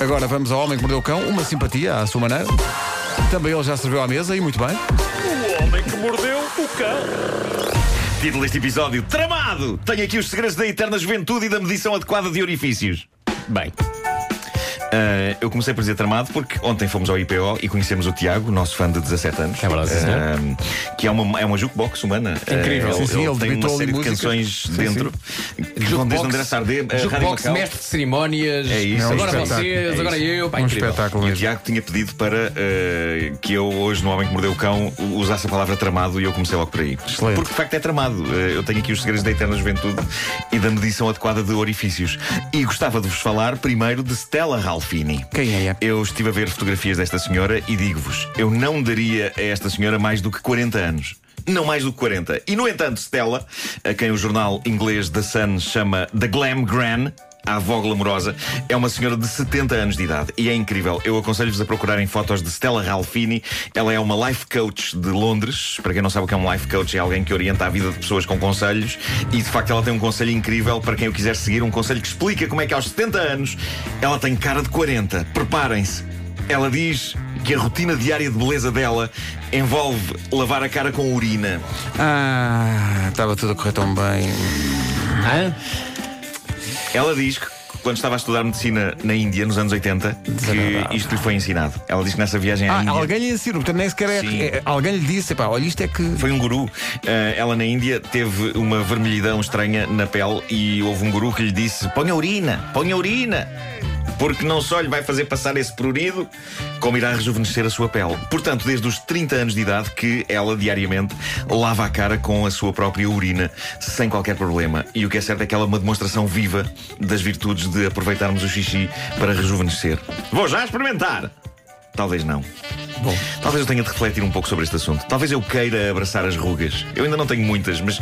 Agora vamos ao Homem que Mordeu o Cão, uma simpatia à sua maneira. Também ele já serviu à mesa e muito bem. O homem que mordeu o cão. Título deste episódio: Tramado! Tenho aqui os segredos da eterna juventude e da medição adequada de orifícios. Bem. Uh, eu comecei por dizer tramado porque ontem fomos ao IPO e conhecemos o Tiago, nosso fã de 17 anos. É verdade, sim, uh, Que é uma, é uma jukebox humana. Incrível. Uh, Sim, sim, ele, ele tem uma série de músicas. canções Sim, dentro que vão desde André Rádio Jukebox, mestre de cerimónias. É isso, é um agora espetáculo. vocês, É agora eu. Pá, Um incrível. espetáculo E o. Tiago tinha pedido para uh, que eu, hoje, no Homem que Mordeu o Cão, usasse a palavra tramado e eu comecei logo por aí. Excelente. Porque de facto é tramado. Uh, eu tenho aqui os segredos da eterna juventude e da medição adequada de orifícios. E gostava de vos falar primeiro de Stella Ralfini. Quem é? Eu estive a ver fotografias desta senhora e digo-vos: eu não daria a esta senhora mais do que 40 anos. Não mais do que 40. E, no entanto, Stella, a quem o jornal inglês The Sun chama The Glam Gran, a avó glamourosa, é uma senhora de 70 anos de idade e é incrível. Eu aconselho-vos a procurarem fotos de Stella Ralfini. Ela é uma life coach de Londres. Para quem não sabe o que é um life coach, é alguém que orienta a vida de pessoas com conselhos. E de facto, ela tem um conselho incrível para quem o quiser seguir. Um conselho que explica como é que aos 70 anos ela tem cara de 40. Preparem-se. Ela diz que a rotina diária de beleza dela envolve lavar a cara com urina. Ah, estava tudo a correr tão bem. Hã? Ela diz que quando estava a estudar medicina na Índia, nos anos 80, que isto lhe foi ensinado. Ela diz que nessa viagem à Ah, Índia. alguém lhe ensinou, portanto nem sequer é, é- Alguém lhe disse, pá, olha, isto é que. Foi um guru. Eh, ela na Índia teve uma vermelhidão estranha na pele e houve um guru que lhe disse: ponha urina, ponha urina. Porque não só lhe vai fazer passar esse prurido, como irá rejuvenescer a sua pele. Portanto, desde os 30 anos de idade que ela diariamente lava a cara com a sua própria urina, sem qualquer problema. E o que é certo é que ela é uma demonstração viva das virtudes de aproveitarmos o xixi para rejuvenescer. Vou já experimentar! Talvez não. Bom. Talvez eu tenha de refletir um pouco sobre este assunto. Talvez eu queira abraçar as rugas. Eu ainda não tenho muitas, mas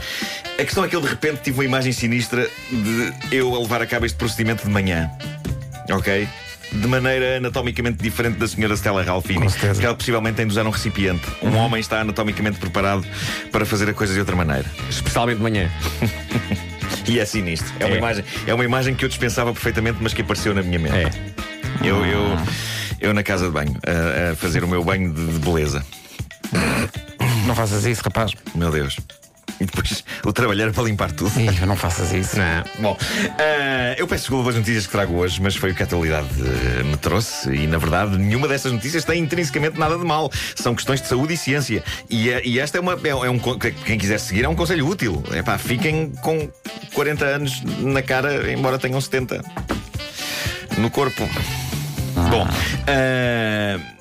a questão é que eu de repente tive uma imagem sinistra de eu a levar a cabo este procedimento de manhã. Ok? De maneira anatomicamente diferente da senhora Stella certeza. Porque ela possivelmente tem de usar um recipiente. Um homem está anatomicamente preparado para fazer a coisa de outra maneira. Especialmente de manhã. E é sinistro. É, Uma, É. imagem, é uma imagem que eu dispensava perfeitamente, mas que apareceu na minha mente. É. Eu, eu, eu na casa de banho, a, a fazer o meu banho de, de beleza. Não faças isso, rapaz. Meu Deus. E depois o trabalhar para limpar tudo. Ih, não faças isso. Não. Bom, ah, eu peço desculpa pelas notícias que trago hoje, mas foi o que a atualidade eh, me trouxe. E na verdade, nenhuma dessas notícias tem intrinsecamente nada de mal. São questões de saúde e ciência. E, eh, e esta é uma. É, é um, quem quiser seguir é um conselho útil. É pá, fiquem com 40 anos na cara, embora tenham 70 no corpo. Bom, ah,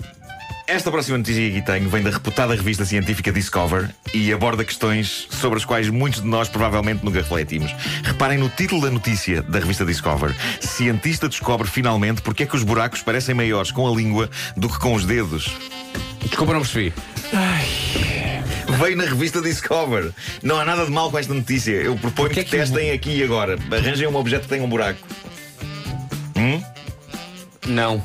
esta próxima notícia que aqui tenho vem da reputada revista científica Discover e aborda questões sobre as quais muitos de nós provavelmente nunca refletimos. Reparem no título da notícia da revista Discover: Cientista descobre finalmente porque é que os buracos parecem maiores com a língua do que com os dedos. Desculpa, não percebi. Veio na revista Discover. Não há nada de mal com esta notícia. Eu proponho que, que o- testem aqui e agora. Arranjem um objeto que tenha um buraco. Não.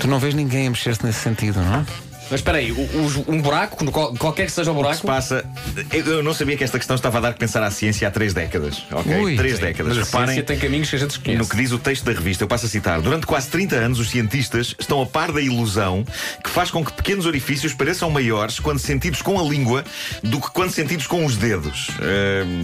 Tu não vês ninguém a mexer-se nesse sentido, não é? Mas espera aí, o- um buraco, qual- qualquer que seja o se buraco. passa. Eu eu não sabia que esta questão estava a dar que pensar à ciência há três décadas. Ok? Ui. três Sim, décadas. Mas a Reparem ciência tem caminhos que a gente no que diz o texto da revista. Eu passo a citar. Durante quase 30 anos, os cientistas estão a par da ilusão que faz com que pequenos orifícios pareçam maiores quando sentidos com a língua do que quando sentidos com os dedos. Ahm,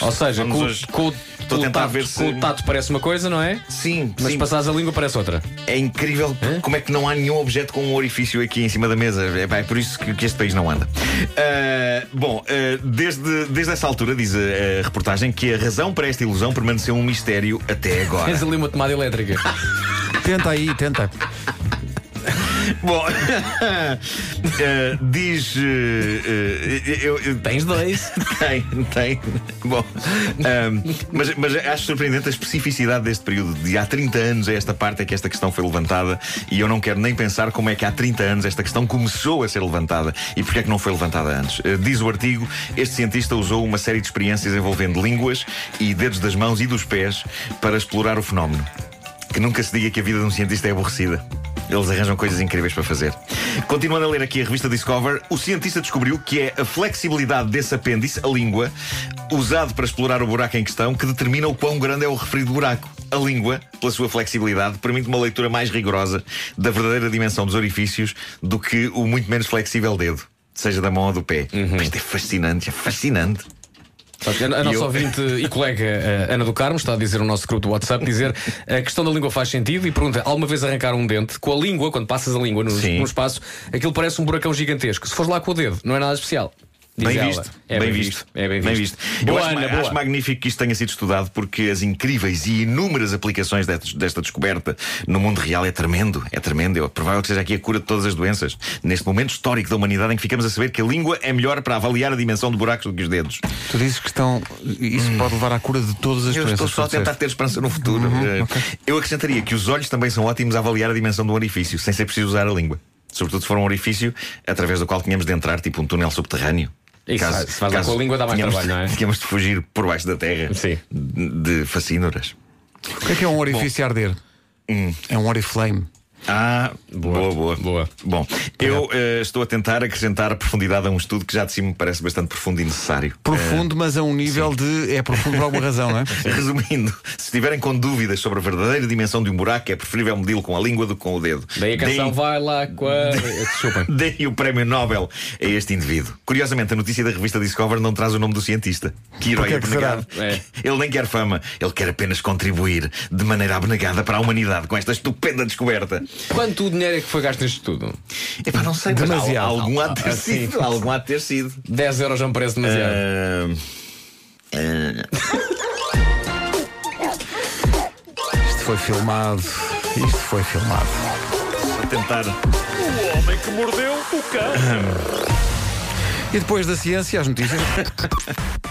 Ou seja, Vamos com, hoje- com, Estou a tentar tato, ver se- com o tato parece uma coisa, não é? sim, Mas sim. passares a língua parece outra. É incrível Hã? como é que não há nenhum objeto com um orifício aqui em cima da mesa. É, é por isso que, que este país não anda. Ah, bom, ah, desde, desde essa altura, diz a, a reportagem, que a razão para esta ilusão permaneceu um mistério até agora. Tens ali uma tomada elétrica. Tenta aí, tenta. Bom, eh, diz. eh, eh, eu, eu- Tens dois. tem, tem. Bom, ahm, mas, mas acho surpreendente a especificidade deste período. De há 30 anos, a esta parte é que esta questão foi levantada. E eu não quero nem pensar como é que há 30 anos esta questão começou a ser levantada e porque é que não foi levantada antes. Diz o artigo: este cientista usou uma série de experiências envolvendo línguas e dedos das mãos e dos pés para explorar o fenómeno. Que nunca se diga que a vida de um cientista é aborrecida. Eles arranjam coisas incríveis para fazer. Continuando a ler aqui a revista Discover, o cientista descobriu que é a flexibilidade desse apêndice, a língua, usado para explorar o buraco em questão, que determina o quão grande é o referido buraco. A língua, pela sua flexibilidade, permite uma leitura mais rigorosa da verdadeira dimensão dos orifícios do que o muito menos flexível dedo, seja da mão ou do pé. Isto é fascinante, é fascinante. A nossa eu- ouvinte e colega eh, Ana do Carmo está a dizer no nosso grupo do WhatsApp dizer a questão da língua faz sentido e pergunta: alguma vez arrancar um dente com a língua, quando passas a língua no espaço, aquilo parece um buracão gigantesco. Se fores lá com o dedo, não é nada especial. Bem visto, É bem, visto. É bem visto. Eu Boa, acho, Ana, acho magnífico que isto tenha sido estudado porque as incríveis e inúmeras aplicações desta descoberta no mundo real é tremendo. É tremendo. É provável que seja aqui a cura de todas as doenças. Neste momento histórico da humanidade em que ficamos a saber que a língua é melhor para avaliar a dimensão de buracos do que os dedos. Tu dizes que estão. Isso pode levar à cura de todas as Eu doenças. estou só a tentar ter esperança no futuro. Eh, Eu acrescentaria que os olhos também são ótimos a avaliar a dimensão do orifício, sem ser preciso usar a língua. Sobretudo se for um orifício através do qual tínhamos de entrar, tipo um túnel subterrâneo. Isso, se faz lá com a língua dá mais tínhamos, trabalho, não é? Tínhamos de fugir por baixo da terra Sim. de fascínoras. O que é que é um orifício a arder? Hum. É um oriflame. Ah, boa, boa. Boa. Bom, eu eh, estou a tentar acrescentar profundidade a um estudo que já de si me parece bastante profundo e necessário. Profundo, mas a um nível de. É profundo por alguma razão, não é? Resumindo, se estiverem com dúvidas sobre a verdadeira dimensão de um buraco, é preferível medi-lo com a língua do que com o dedo. Daí a canção Deem- vai lá com a. Desculpem. Deem o prémio Nobel a este indivíduo. Curiosamente, a notícia da revista Discover não traz o nome do cientista. Que herói será? abnegado. É. Ele nem quer fama, ele quer apenas contribuir de maneira abnegada para a humanidade com esta estupenda descoberta. Quanto dinheiro é que foi gasto nisto tudo? Epá, não sei, mas Demasiado. al- algum há de ter Ah, sim. sido. Algum há de ter sido. 10 euros é um preço demasiado. Ah, Isto foi filmado. Isto foi filmado. Vou tentar. O homem que mordeu o cão. E depois da ciência, as notícias.